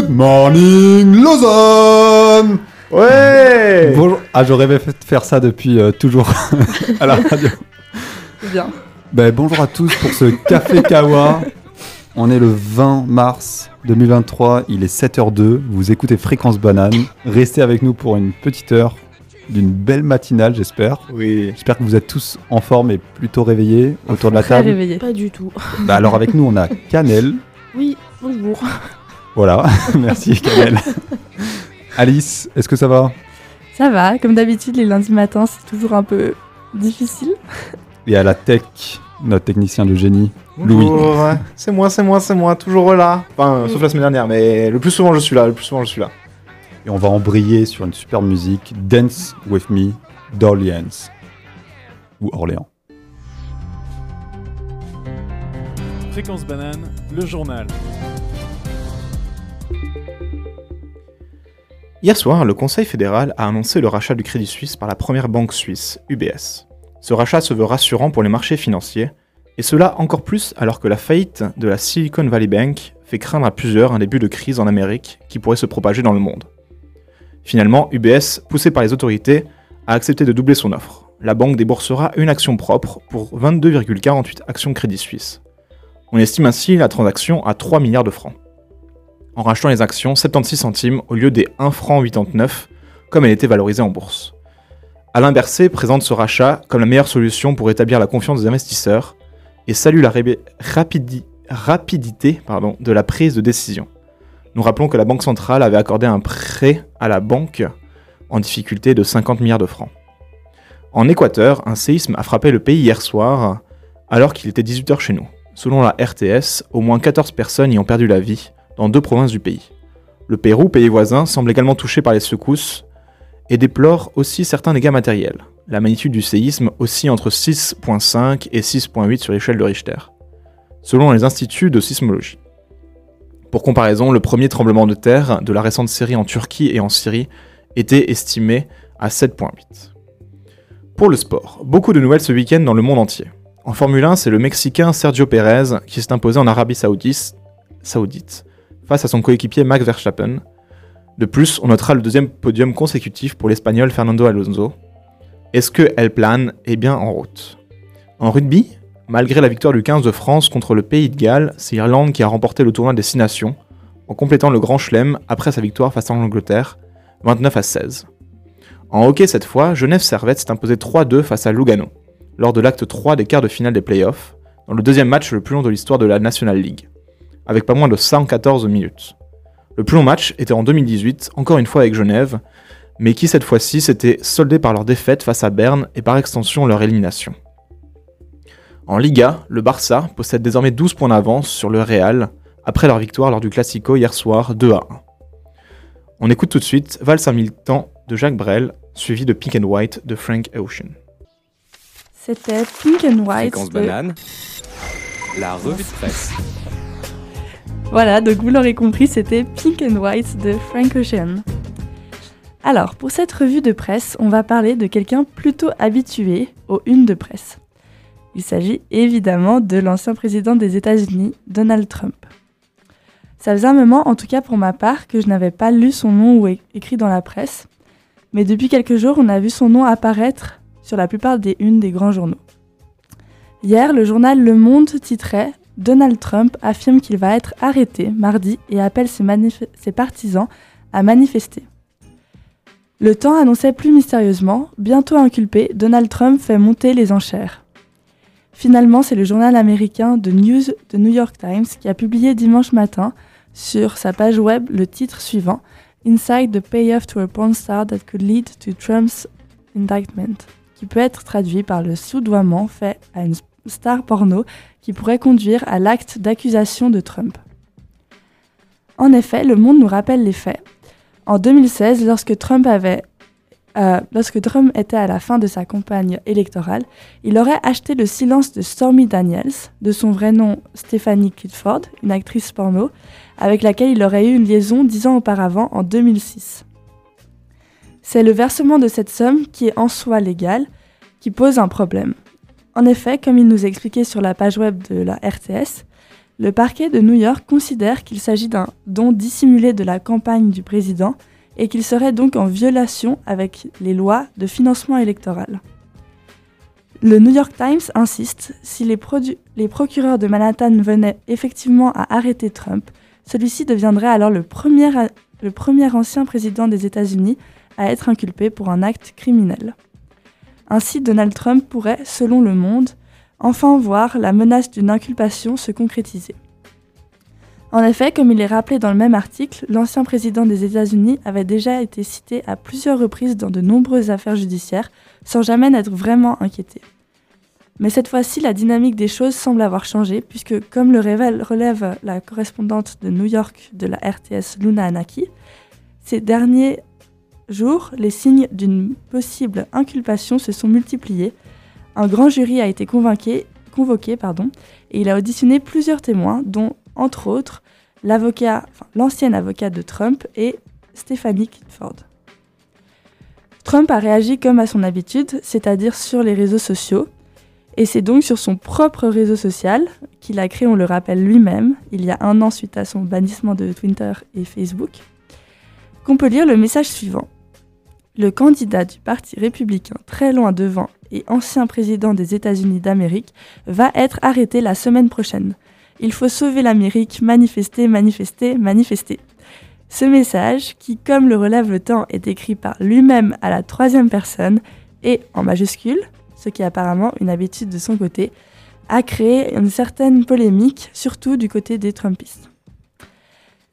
Good morning, Lausanne Ouais Bonjour. Ah, j'aurais rêvé de faire ça depuis euh, toujours à la radio. Bien. Ben, bonjour à tous pour ce Café Kawa. On est le 20 mars 2023, il est 7h02. Vous écoutez Fréquence Banane. Restez avec nous pour une petite heure d'une belle matinale, j'espère. Oui. J'espère que vous êtes tous en forme et plutôt réveillés autour de la Très table. réveillé. Pas du tout. Bah, alors, avec nous, on a Canel. Oui, bonjour. Voilà, merci Canel. Alice, est-ce que ça va? Ça va, comme d'habitude, les lundis matins, c'est toujours un peu difficile. Et à la tech, notre technicien de génie, Louis. Bonjour. C'est moi, c'est moi, c'est moi, toujours là. Enfin, sauf la semaine dernière, mais le plus souvent je suis là, le plus souvent je suis là. Et on va embrayer sur une superbe musique, Dance With Me, d'Orleans. Ou Orléans. Fréquence banane, le journal. Hier soir, le Conseil fédéral a annoncé le rachat du Crédit Suisse par la première banque suisse, UBS. Ce rachat se veut rassurant pour les marchés financiers, et cela encore plus alors que la faillite de la Silicon Valley Bank fait craindre à plusieurs un début de crise en Amérique qui pourrait se propager dans le monde. Finalement, UBS, poussé par les autorités, a accepté de doubler son offre. La banque déboursera une action propre pour 22,48 actions Crédit Suisse. On estime ainsi la transaction à 3 milliards de francs en rachetant les actions 76 centimes au lieu des 1 franc 89 comme elle était valorisée en bourse. Alain Berset présente ce rachat comme la meilleure solution pour établir la confiance des investisseurs et salue la rapidité de la prise de décision. Nous rappelons que la Banque centrale avait accordé un prêt à la banque en difficulté de 50 milliards de francs. En Équateur, un séisme a frappé le pays hier soir alors qu'il était 18h chez nous. Selon la RTS, au moins 14 personnes y ont perdu la vie, deux provinces du pays. Le Pérou, pays voisin, semble également touché par les secousses et déplore aussi certains dégâts matériels. La magnitude du séisme oscille entre 6.5 et 6.8 sur l'échelle de Richter, selon les instituts de sismologie. Pour comparaison, le premier tremblement de terre de la récente série en Turquie et en Syrie était estimé à 7.8. Pour le sport, beaucoup de nouvelles ce week-end dans le monde entier. En Formule 1, c'est le Mexicain Sergio Pérez qui s'est imposé en Arabie Saoudite face à son coéquipier Max Verstappen. De plus, on notera le deuxième podium consécutif pour l'Espagnol Fernando Alonso. Est-ce que El Plan est bien en route En rugby, malgré la victoire du 15 de France contre le Pays de Galles, c'est l'Irlande qui a remporté le tournoi des 6 nations, en complétant le Grand Chelem après sa victoire face à l'Angleterre, 29 à 16. En hockey cette fois, Genève Servette s'est imposé 3-2 face à Lugano, lors de l'acte 3 des quarts de finale des playoffs, dans le deuxième match le plus long de l'histoire de la National League avec pas moins de 114 minutes. Le plus long match était en 2018, encore une fois avec Genève, mais qui cette fois-ci s'était soldé par leur défaite face à Berne et par extension leur élimination. En Liga, le Barça possède désormais 12 points d'avance sur le Real, après leur victoire lors du Classico hier soir 2 à 1. On écoute tout de suite Valse un militant de Jacques Brel, suivi de Pink and White de Frank Ocean. C'était Pink and White. Fréquence de- banane, la revue de presse. Voilà, donc vous l'aurez compris, c'était Pink and White de Frank Ocean. Alors, pour cette revue de presse, on va parler de quelqu'un plutôt habitué aux unes de presse. Il s'agit évidemment de l'ancien président des États-Unis, Donald Trump. Ça faisait un moment, en tout cas pour ma part, que je n'avais pas lu son nom ou écrit dans la presse, mais depuis quelques jours, on a vu son nom apparaître sur la plupart des unes des grands journaux. Hier, le journal Le Monde titrait Donald Trump affirme qu'il va être arrêté mardi et appelle ses, partisans à manifester. Le temps annonçait plus mystérieusement, bientôt inculpé, Donald Trump fait monter les enchères. Finalement, c'est le journal américain The News de New York Times qui a publié dimanche matin sur sa page web le titre suivant Inside the payoff to a porn star that could lead to Trump's indictment, qui peut être traduit par le soudoiement fait à une star porno qui pourrait conduire à l'acte d'accusation de Trump. En effet, le monde nous rappelle les faits. En 2016, lorsque Trump avait euh, lorsque Trump était à la fin de sa campagne électorale, il aurait acheté le silence de Stormy Daniels, de son vrai nom Stephanie Kidford, une actrice porno, avec laquelle il aurait eu une liaison dix ans auparavant, en 2006. C'est le versement de cette somme, qui est en soi légal, qui pose un problème. En effet, comme il nous expliquait sur la page web de la RTS, Le parquet de New York considère qu'il s'agit d'un don dissimulé de la campagne du président et qu'il serait donc en violation avec les lois de financement électoral. Le New York Times insiste, si les, procureurs de Manhattan venaient effectivement à arrêter Trump, celui-ci deviendrait alors le premier ancien président des États-Unis à être inculpé pour un acte criminel. Ainsi, Donald Trump pourrait, selon Le Monde, enfin voir la menace d'une inculpation se concrétiser. En effet, comme il est rappelé dans le même article, l'ancien président des États-Unis avait déjà été cité à plusieurs reprises dans de nombreuses affaires judiciaires sans jamais n'être vraiment inquiété. Mais cette fois-ci, la dynamique des choses semble avoir changé, puisque, comme le révèle, relève la correspondante de New York de la RTS Luna Anaki, ces derniers jours, les signes d'une possible inculpation se sont multipliés. Un grand jury a été convoqué et il a auditionné plusieurs témoins, dont, entre autres, l'avocat, enfin, l'ancien avocat de Trump et Stephanie Kidford. Trump a réagi comme à son habitude, c'est-à-dire sur les réseaux sociaux, et c'est donc sur son propre réseau social, qu'il a créé, on le rappelle lui-même, il y a un an suite à son bannissement de Twitter et Facebook, qu'on peut lire le message suivant. Le candidat du Parti républicain très loin devant et ancien président des États-Unis d'Amérique va être arrêté la semaine prochaine. Il faut sauver l'Amérique, manifester, manifester, manifester. Ce message, qui comme le relève le temps est écrit par lui-même à la troisième personne et en majuscule, ce qui est apparemment une habitude de son côté, a créé une certaine polémique, surtout du côté des Trumpistes.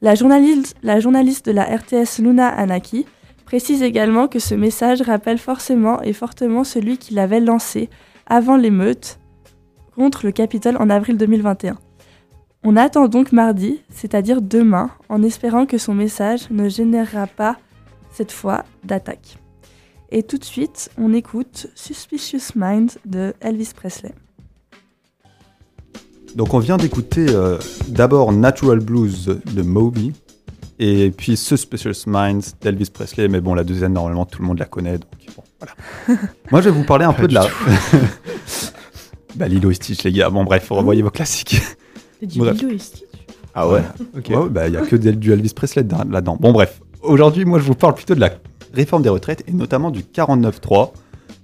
La journaliste, la journaliste de la RTS Luna Anaki précise également que ce message rappelle forcément et fortement celui qu'il avait lancé avant l'émeute contre le Capitole en avril 2021. On attend donc mardi, c'est-à-dire demain, en espérant que son message ne générera pas, cette fois, d'attaque. Et tout de suite, on écoute Suspicious Mind de Elvis Presley. Donc on vient d'écouter euh, d'abord Natural Blues de Moby et puis Suspicious Minds d'Elvis Presley, mais bon la deuxième normalement tout le monde la connaît donc bon, voilà. Moi je vais vous parler un Pas peu de la... bah Lilo et Stitch les gars, bon bref, revoyez vos classiques. C'est du Bref. Lilo et Stitch. Ah ouais Ok. Ouais, bah il y a que du Elvis Presley dedans- là-dedans. Bon bref, aujourd'hui moi je vous parle plutôt de la réforme des retraites et notamment du 49.3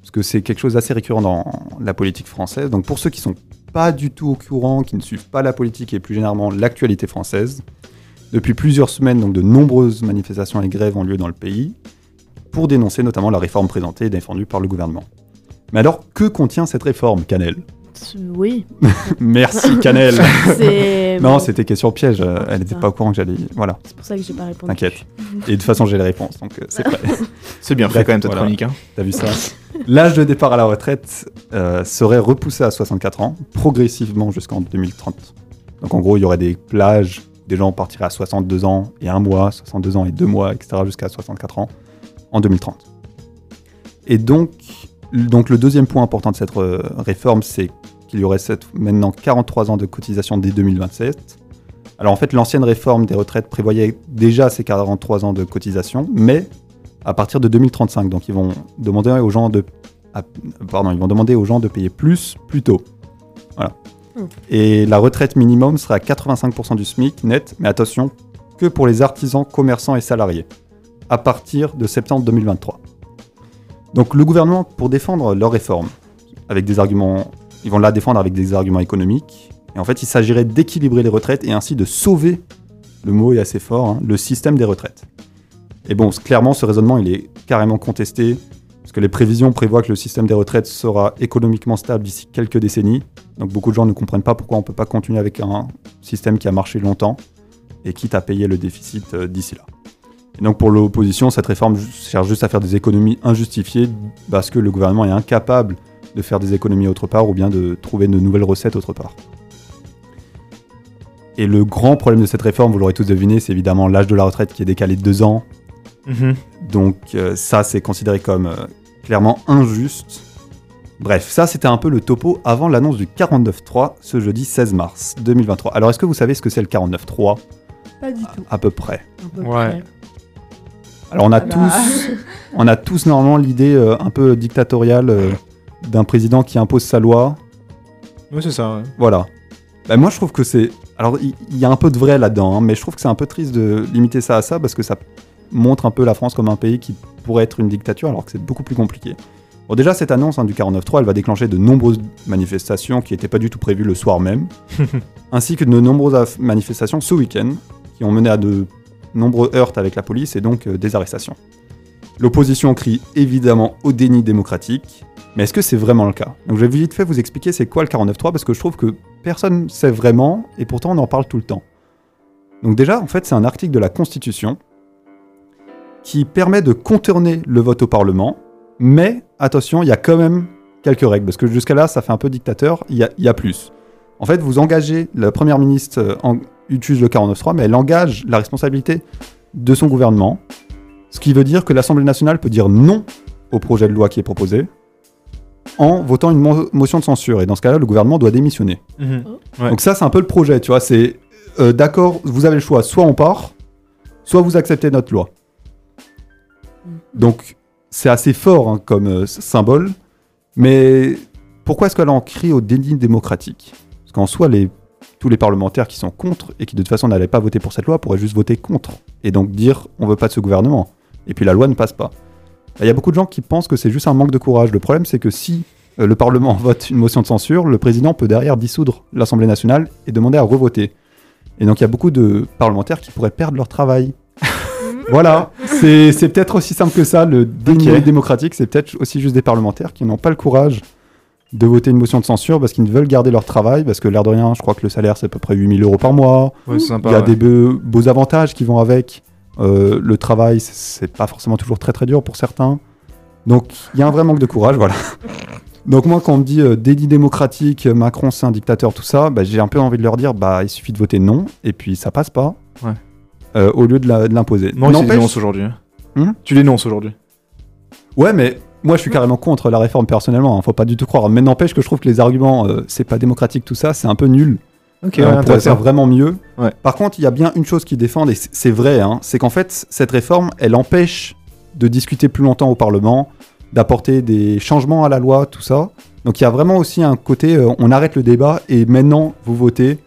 parce que c'est quelque chose d'assez récurrent dans la politique française. Donc pour ceux qui sont pas du tout au courant, qui ne suivent pas la politique et plus généralement l'actualité française, depuis plusieurs semaines, donc de nombreuses manifestations et grèves ont lieu dans le pays pour dénoncer notamment la réforme présentée et défendue par le gouvernement. Mais alors, que contient cette réforme, Canel? Oui. Merci, Canel Non, c'était question piège, euh, elle n'était pas au courant que j'allais... Voilà, c'est pour ça que j'ai pas répondu. t'inquiète. Et de toute façon, j'ai les réponses, donc euh, c'est prêt. C'est bien fait Bref, quand même ta voilà. chronique. Hein. T'as vu ça? L'âge de départ à la retraite euh, serait repoussé à 64 ans, progressivement jusqu'en 2030. Donc en gros, il y aurait des plages, des gens partiraient à 62 ans et un mois, 62 ans et deux mois, etc., jusqu'à 64 ans en 2030. Et donc, donc le deuxième point important de cette euh, réforme, c'est qu'il y aurait maintenant 43 ans de cotisation dès 2027. Alors en fait, l'ancienne réforme des retraites prévoyait déjà ces 43 ans de cotisation, mais à partir de 2035. Donc ils vont demander aux gens de, pardon, ils vont demander aux gens de payer plus plus tôt. Voilà. Et la retraite minimum sera à 85% du SMIC net, mais attention, que pour les artisans, commerçants et salariés, à partir de septembre 2023. Donc le gouvernement, pour défendre leur réforme, avec des arguments, ils vont la défendre avec des arguments économiques. Et en fait, il s'agirait d'équilibrer les retraites et ainsi de sauver, le mot est assez fort, hein, le système des retraites. Et bon, clairement, ce raisonnement, il est carrément contesté, parce que les prévisions prévoient que le système des retraites sera économiquement stable d'ici quelques décennies. Donc beaucoup de gens ne comprennent pas pourquoi on ne peut pas continuer avec un système qui a marché longtemps, et quitte à payer le déficit euh, d'ici là. Et donc pour l'opposition, cette réforme cherche juste à faire des économies injustifiées, parce que le gouvernement est incapable de faire des économies autre part, ou bien de trouver de nouvelles recettes autre part. Et le grand problème de cette réforme, vous l'aurez tous deviné, c'est évidemment l'âge de la retraite qui est décalé de deux ans, Mhm. donc euh, ça, c'est considéré comme euh, clairement injuste. Bref, ça, c'était un peu le topo avant l'annonce du 49.3 ce jeudi 16 mars 2023. Alors, est-ce que vous savez ce que c'est le 49.3 Pas du tout. À peu près. À peu Ouais. près. Alors, on a Ah bah. tous, on a tous normalement l'idée euh, un peu dictatoriale euh, d'un président qui impose sa loi. Ouais, c'est ça. ouais. Voilà. Bah, moi, je trouve que c'est Alors, il il y, a un peu de vrai là-dedans, hein, mais je trouve que c'est un peu triste de limiter ça à ça parce que ça montre un peu la France comme un pays qui pourrait être une dictature alors que c'est beaucoup plus compliqué. Bon, déjà, cette annonce hein, du 49.3, elle va déclencher de nombreuses manifestations qui n'étaient pas du tout prévues le soir même, ainsi que de nombreuses manifestations ce week-end qui ont mené à de nombreux heurts avec la police et donc euh, des arrestations. L'opposition crie évidemment au déni démocratique, mais est-ce que c'est vraiment le cas? Donc je vais vite fait vous expliquer c'est quoi le 49.3 parce que je trouve que personne ne sait vraiment et pourtant on en parle tout le temps. Donc déjà, en fait, c'est un article de la Constitution qui permet de contourner le vote au Parlement, mais attention, il y a quand même quelques règles, parce que jusqu'à là, ça fait un peu dictateur, il y a, il y a plus. En fait, vous engagez, la Première ministre euh, en- utilise le 49.3, mais elle engage la responsabilité de son gouvernement, ce qui veut dire que l'Assemblée nationale peut dire non au projet de loi qui est proposé en votant une mo- motion de censure, et dans ce cas-là, le gouvernement doit démissionner. Mhm. Ouais. Donc ça, c'est un peu le projet, tu vois, c'est euh, d'accord, vous avez le choix, soit on part, soit vous acceptez notre loi. Donc c'est assez fort hein, comme euh, symbole, mais pourquoi est-ce qu'elle en crie au déni démocratique? Parce qu'en soi, tous les parlementaires qui sont contre et qui de toute façon n'allaient pas voter pour cette loi pourraient juste voter contre et donc dire on veut pas de ce gouvernement. Et puis la loi ne passe pas. Il y a beaucoup de gens qui pensent que c'est juste un manque de courage. Le problème, c'est que si euh, le Parlement vote une motion de censure, le président peut derrière dissoudre l'Assemblée nationale et demander à revoter. Et donc il y a beaucoup de parlementaires qui pourraient perdre leur travail. voilà, c'est peut-être aussi simple que ça, le déni démocratique, c'est peut-être aussi juste des parlementaires qui n'ont pas le courage de voter une motion de censure parce qu'ils veulent garder leur travail, parce que l'air de rien, je crois que le salaire c'est à peu près 8000 euros par mois, Ouais, c'est sympa. il y a ouais. des be- beaux avantages qui vont avec. Euh, le travail, c'est- c'est pas forcément toujours très très dur pour certains. Donc il y a un vrai manque de courage, voilà. Donc moi, quand on me dit euh, délit démocratique, Macron c'est un dictateur, tout ça, bah, j'ai un peu envie de leur dire, bah il suffit de voter non, et puis ça passe pas. Ouais. Euh, au lieu de l'imposer. Tu N'empêche- dénonces aujourd'hui. hein. Hmm tu dénonces aujourd'hui. Ouais, mais moi je suis carrément contre la réforme personnellement, hein, faut pas du tout croire. Mais n'empêche que je trouve que les arguments, euh, c'est pas démocratique, tout ça, c'est un peu nul. Ok, Euh, on pourrait faire vraiment mieux. Ouais. Par contre, il y a bien une chose qui défendent, et c'est vrai, hein, c'est qu'en fait, cette réforme, elle empêche de discuter plus longtemps au Parlement, d'apporter des changements à la loi, tout ça. Donc il y a vraiment aussi un côté, euh, on arrête le débat et maintenant vous votez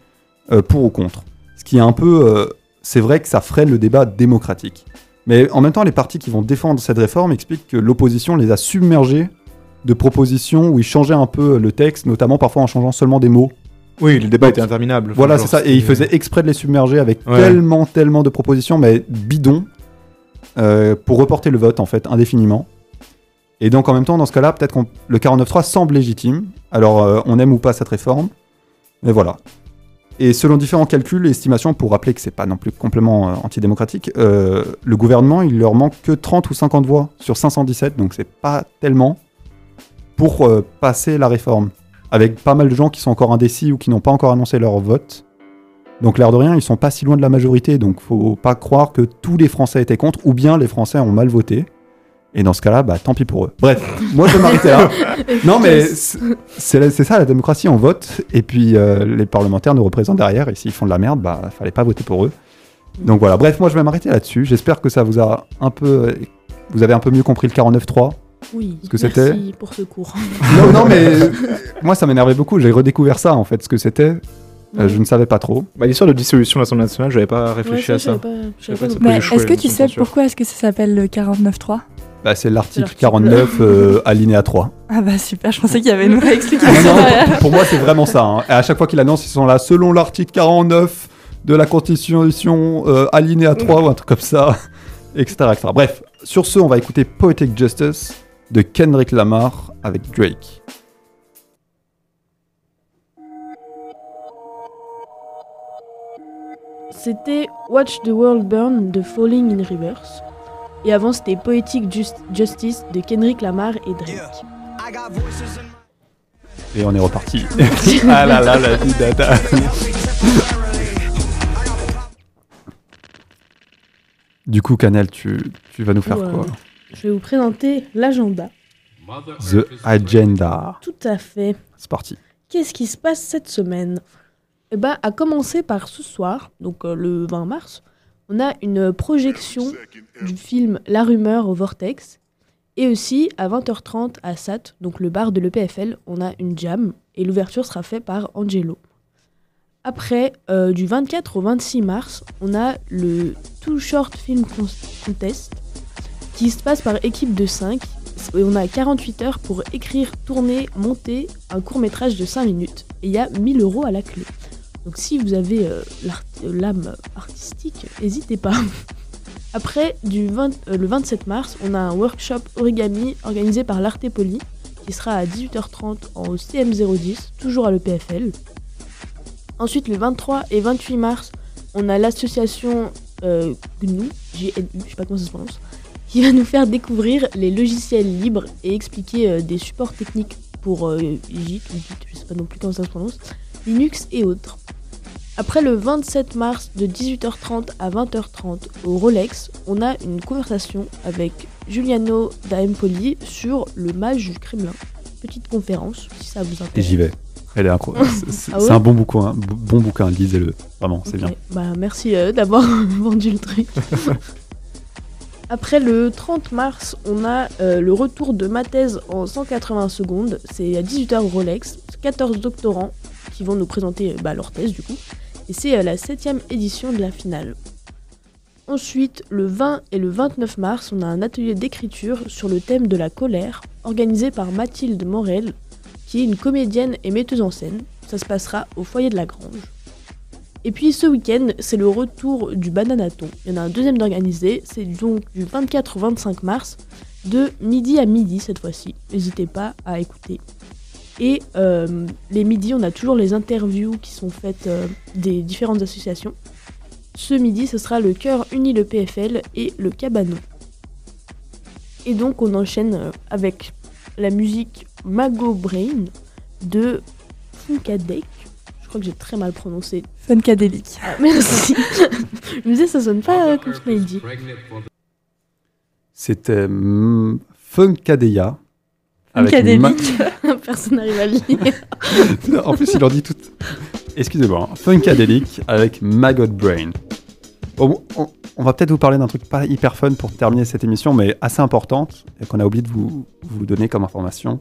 euh, pour ou contre. Ce qui est un peu, c'est vrai que ça freine le débat démocratique. Mais en même temps, les partis qui vont défendre cette réforme expliquent que l'opposition les a submergés de propositions où ils changeaient un peu le texte, notamment parfois en changeant seulement des mots. Oui, le débat Donc, était interminable. Voilà, c'est ça. Et il c'était- faisait exprès de les submerger avec Ouais. tellement, tellement de propositions, mais bidons, euh, pour reporter le vote, en fait, indéfiniment. Et donc, en même temps, dans ce cas-là, peut-être que le 49.3 semble légitime. Alors, euh, on aime ou pas cette réforme. Mais voilà. Et selon différents calculs et estimations, pour rappeler que c'est pas non plus complètement euh, antidémocratique, euh, le gouvernement, il leur manque que 30 ou 50 voix sur 517, donc c'est pas tellement pour euh, passer la réforme avec pas mal de gens qui sont encore indécis ou qui n'ont pas encore annoncé leur vote. Donc l'air de rien, ils sont pas si loin de la majorité, donc faut pas croire que tous les Français étaient contre, ou bien les Français ont mal voté. Et dans ce cas-là, bah tant pis pour eux. Bref, moi je vais m'arrêter là. Non mais c'est ça la démocratie, on vote, et puis euh, les parlementaires nous représentent derrière, et s'ils font de la merde, bah fallait pas voter pour eux. Donc voilà, bref, moi je vais m'arrêter là-dessus. J'espère que ça vous a un peu... Vous avez un peu mieux compris le 49.3. Oui, Ce que merci c'était pour ce cours. Non, non, mais euh, moi ça m'énervait beaucoup. J'ai redécouvert ça en fait, ce que c'était. Euh, je ne savais pas trop. Bah, L'histoire de dissolution de l'Assemblée nationale, j'avais pas réfléchi Ouais, à ça, je je Mais ça est-ce que tu sais censure. pourquoi est-ce que ça s'appelle le 49.3 Bah, c'est l'article l'article. 49, euh, alinéa 3. Ah bah super, je pensais qu'il y avait une vraie explication non, pour, pour moi, c'est vraiment ça. hein. Et à chaque fois qu'ils annoncent, ils sont là, selon l'article 49 de la Constitution, euh, alinéa 3 ou un truc comme ça, etc., etc. Bref, sur ce, on va écouter Poetic Justice de Kendrick Lamar avec Drake. C'était Watch the World Burn de Falling in Reverse. Et avant, c'était Poetic Just- Justice de Kendrick Lamar et Drake. Et on est reparti. ah là là, la vie dada. Du coup, Canel, tu, tu vas nous faire quoi Je vais vous présenter l'agenda. The Agenda. Tout à fait. C'est parti. Qu'est-ce qui se passe cette semaine? Eh ben, à commencer par ce soir, donc euh, le 20 mars, on a une projection du film La Rumeur au Vortex. Et aussi, à 20h30 à SAT, donc le bar de l'EPFL, on a une jam. Et l'ouverture sera faite par Angelo. Après, euh, du 24 au 26 mars, on a le Too Short Film Con- Contest qui se passe par équipe de 5. Et on a 48 heures pour écrire, tourner, monter un court métrage de 5 minutes. Et il y a 1000 euros à la clé. Donc si vous avez euh, euh, l'âme artistique, n'hésitez pas. Après, du 20 euh, le 27 mars, on a un workshop origami organisé par l'Artépoli qui sera à 18h30 en CM010, toujours à l'EPFL. Ensuite, le 23 et 28 mars, on a l'association GNU, GNU, je sais pas comment ça se prononce, qui va nous faire découvrir les logiciels libres et expliquer des supports techniques pour JIT ou JIT, je sais pas non plus comment ça se prononce, Linux et autres. Après le 27 mars de 18h30 à 20h30 au Rolex, on a une conversation avec Giuliano da Empoli sur le mage du Kremlin. Petite conférence, si ça vous Et intéresse. j'y vais. Elle est incroyable. C'est- Ah ouais un bon bouquin, b- bon bouquin, lisez-le. Vraiment, c'est bien. Bah, merci euh, d'avoir vendu le truc. Après le 30 mars, on a euh, le retour de ma thèse en 180 secondes. C'est à 18h au Rolex. 14 doctorants qui vont nous présenter bah, leur thèse du coup. Et c'est euh, la 7ème édition de la finale. Ensuite, le 20 et le 29 mars, on a un atelier d'écriture sur le thème de la colère, organisé par Mathilde Morel, qui est une comédienne et metteuse en scène. Ça se passera au foyer de la Grange. Et puis ce week-end, c'est le retour du Bananaton. Il y en a un deuxième d'organisé, c'est donc du 24 au 25 mars, de midi à midi cette fois-ci. N'hésitez pas à écouter. Et euh, les midis, on a toujours les interviews qui sont faites euh, des différentes associations. Ce midi, ce sera le Cœur Uni le PFL et le Cabanon. Et donc on enchaîne euh, avec la musique Mago Brain de Funkadek. Je crois que j'ai très mal prononcé. Funkadelic. Ah, merci. Je me disais, ça sonne pas euh, comme ce qu'il dit. C'était mm, Funkadeya. Avec. Ma- Personne n'arrive à le lire. en plus, il en dit tout. Excusez-moi. hein. Funkadelic avec Maggot Brain. Bon, on, on va peut-être vous parler d'un truc pas hyper fun pour terminer cette émission, mais assez importante, et qu'on a oublié de vous, vous donner comme information.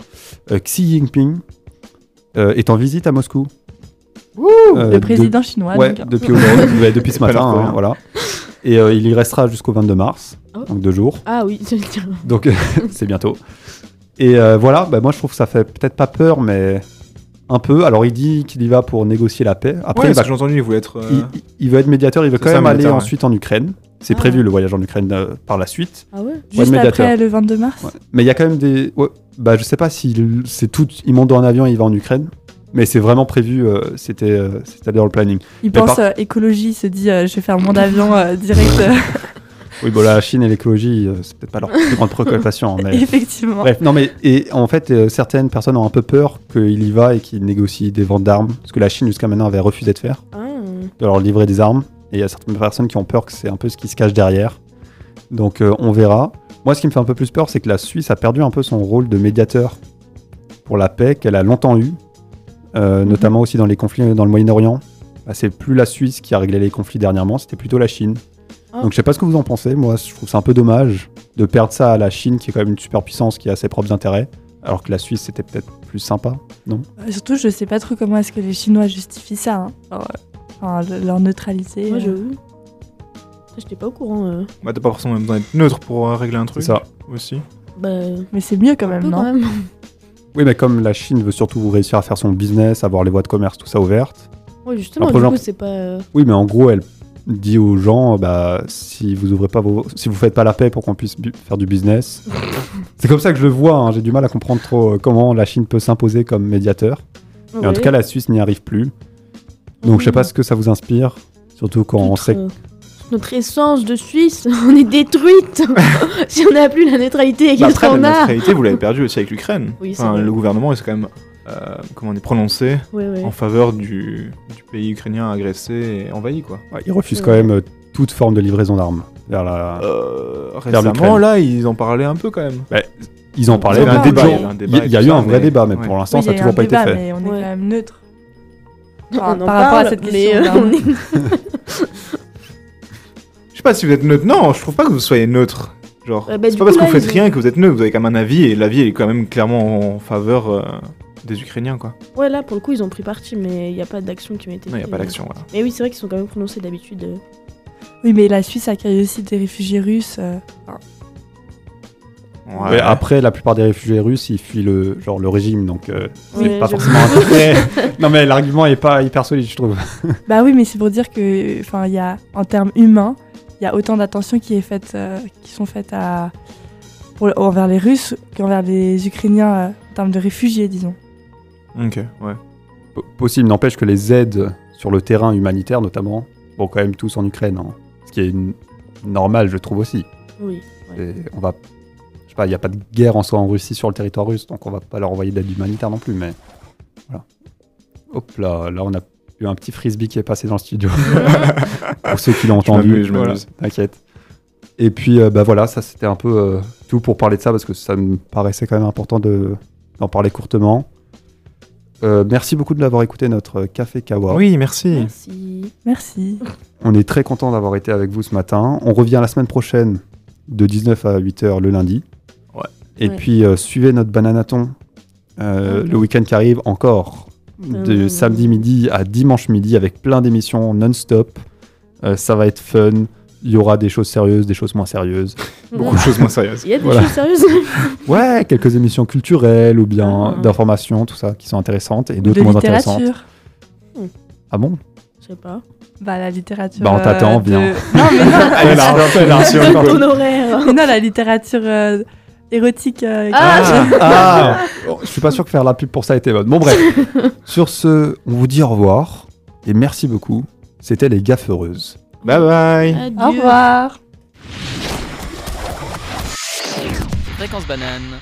Euh, Xi Jinping euh, est en visite à Moscou. Euh, le président chinois. Ouais, donc. depuis aujourd'hui, ouais, depuis ce matin, hein, rien. voilà. Et euh, il y restera jusqu'au 22 mars, Oh. donc deux jours. Ah oui, je veux dire. Donc c'est bientôt. Et euh, voilà, bah, moi je trouve que ça fait peut-être pas peur, mais un peu. Alors il dit qu'il y va pour négocier la paix. Après, ouais, que j'ai entendu, il voulait être. euh, il, veut être médiateur, il veut C'est quand ça, même aller ouais. ensuite en Ukraine. C'est Ah. prévu le voyage en Ukraine euh, par la suite. Ah ouais Juste médiateur. après le 22 mars. Ouais. Mais il y a quand même des. ouais, bah je sais pas si c'est tout. Il monte dans un avion et il va en Ukraine. Mais c'est vraiment prévu, euh, c'était euh, c'était dans le planning. Il Mais pense par- euh, écologie, il se dit euh, je vais faire mon avion euh, direct. euh, Oui, bon, la Chine et l'écologie, euh, c'est peut-être pas leur plus grande préoccupation. mais... Effectivement. Bref, non mais et en fait euh, certaines personnes ont un peu peur qu'il y va et qu'il négocie des ventes d'armes, parce que la Chine jusqu'à maintenant avait refusé de faire, Ah. de leur livrer des armes, et il y a certaines personnes qui ont peur que c'est un peu ce qui se cache derrière. Donc euh, on verra. Moi ce qui me fait un peu plus peur c'est que la Suisse a perdu un peu son rôle de médiateur pour la paix qu'elle a longtemps eu, euh, Mhm. notamment aussi dans les conflits dans le Moyen-Orient. Bah, c'est plus la Suisse qui a réglé les conflits dernièrement, c'était plutôt la Chine. Ah. Donc je sais pas ce que vous en pensez, moi je trouve ça un peu dommage de perdre ça à la Chine qui est quand même une superpuissance qui a ses propres intérêts, alors que la Suisse c'était peut-être plus sympa, non? Euh, Surtout, je sais pas trop comment est-ce que les Chinois justifient ça. hein. Euh, enfin, le- leur neutralité. Moi, euh. j'avoue. Ça, J'étais pas au courant. euh. Bah, t'as pas forcément besoin d'être neutre pour euh, régler un C'est truc. ça. Aussi. Bah, Mais c'est mieux quand un même, peu non? quand même. Oui, mais comme la Chine veut surtout réussir à faire son business, avoir les voies de commerce, tout ça ouvertes. Ouais, justement, Après, du genre- coup, c'est pas. euh, Oui, mais en gros, elle dit aux gens, bah, si vous ouvrez pas vos, si vous faites pas la paix pour qu'on puisse faire du business. c'est comme ça que je le vois. hein. J'ai du mal à comprendre trop euh, comment la Chine peut s'imposer comme médiateur. Et en tout cas, la Suisse n'y arrive plus. Donc, je sais pas ce que ça vous inspire, surtout quand on sait. euh, notre essence de Suisse, on est détruite si on n'a plus la neutralité, Bah, après, la neutralité, vous l'avez perdu aussi avec l'Ukraine. Oui, Enfin, le gouvernement est quand même, euh, comment on est prononcé en faveur du, du pays ukrainien agressé et envahi, quoi. Ouais, ils refusent quand même euh, toute forme de livraison d'armes vers la. Euh, Vers récemment, là, ils en parlaient un peu quand même. Ils en parlaient. Il y un débat, il un débat a, il y a et eu un vrai mais- débat, mais ouais. pour l'instant, Oui, ça n'a toujours pas été fait. Mais on est Ouais. quand même neutre. on Par- en par rapport à cette mais question, euh, là. on est- Je sais pas si vous êtes neutre. Non, je trouve pas que vous soyez neutre. Genre, Ouais, bah, c'est pas parce que vous faites rien que vous êtes neutre, vous avez quand même un avis, et l'avis est quand même clairement en faveur euh, des Ukrainiens, quoi. Ouais, là, pour le coup, ils ont pris parti, mais il n'y a pas d'action qui m'a été Non, il n'y a pas d'action, voilà. Mais oui, c'est vrai qu'ils sont quand même prononcés d'habitude. euh. Oui, mais la Suisse accueille aussi des réfugiés russes. euh, Ouais. Ouais, après, la plupart des réfugiés russes, ils fuient le, genre, le régime, donc euh, c'est Ouais, pas j'avoue. forcément un très- non, mais l'argument est pas hyper solide, je trouve. Bah oui, mais c'est pour dire que, enfin, il y a, en termes humains, il y a autant d'attention qui est faite, euh, qui sont faites à, pour, envers les Russes qu'envers les Ukrainiens euh, en termes de réfugiés, disons. Ok, ouais. P- Possible, n'empêche que les aides sur le terrain humanitaire, notamment, vont quand même tous en Ukraine. hein. Ce qui est une- normal, je trouve aussi. Oui. ouais. Et on va. Je sais pas, il n'y a pas de guerre en soi en Russie sur le territoire russe, donc on va pas leur envoyer d'aide humanitaire non plus, mais. Voilà. Hop là, là on a eu un petit frisbee qui est passé dans le studio. pour ceux qui l'ont Je entendu. je Voilà, m'amuse. T'inquiète. Et puis, euh, bah voilà, ça c'était un peu euh, tout pour parler de ça, parce que ça me paraissait quand même important de- d'en parler courtement. Euh, merci beaucoup de l'avoir écouté, notre Café Kawa. Oui, merci. Merci. Merci. On est très content d'avoir été avec vous ce matin. On revient la semaine prochaine de 19 à 8h le lundi. Ouais. Et Ouais. puis euh, suivez notre bananaton euh, Mhm. le week-end qui arrive encore de Mhm. samedi midi à dimanche midi avec plein d'émissions non-stop. Euh, ça va être fun. Il y aura des choses sérieuses, des choses moins sérieuses. Beaucoup de choses moins sérieuses. Il y a des Voilà. choses sérieuses. Ouais, quelques émissions culturelles ou bien Ah. d'informations, tout ça, qui sont intéressantes et d'autres moins intéressantes. littérature. Ah bon? Je sais pas. Bah la littérature. Bah, on t'attend, de- viens. Non mais non, Elle on Ton horaire. non, la littérature euh, érotique. euh, Ah, Ah Bon, Je suis pas sûr que faire la pub pour ça était bonne. Bon bref. Sur ce, on vous dit au revoir et merci beaucoup. C'était les gaffes heureuses. Bye bye. Adieu. Au revoir. Fréquence banane.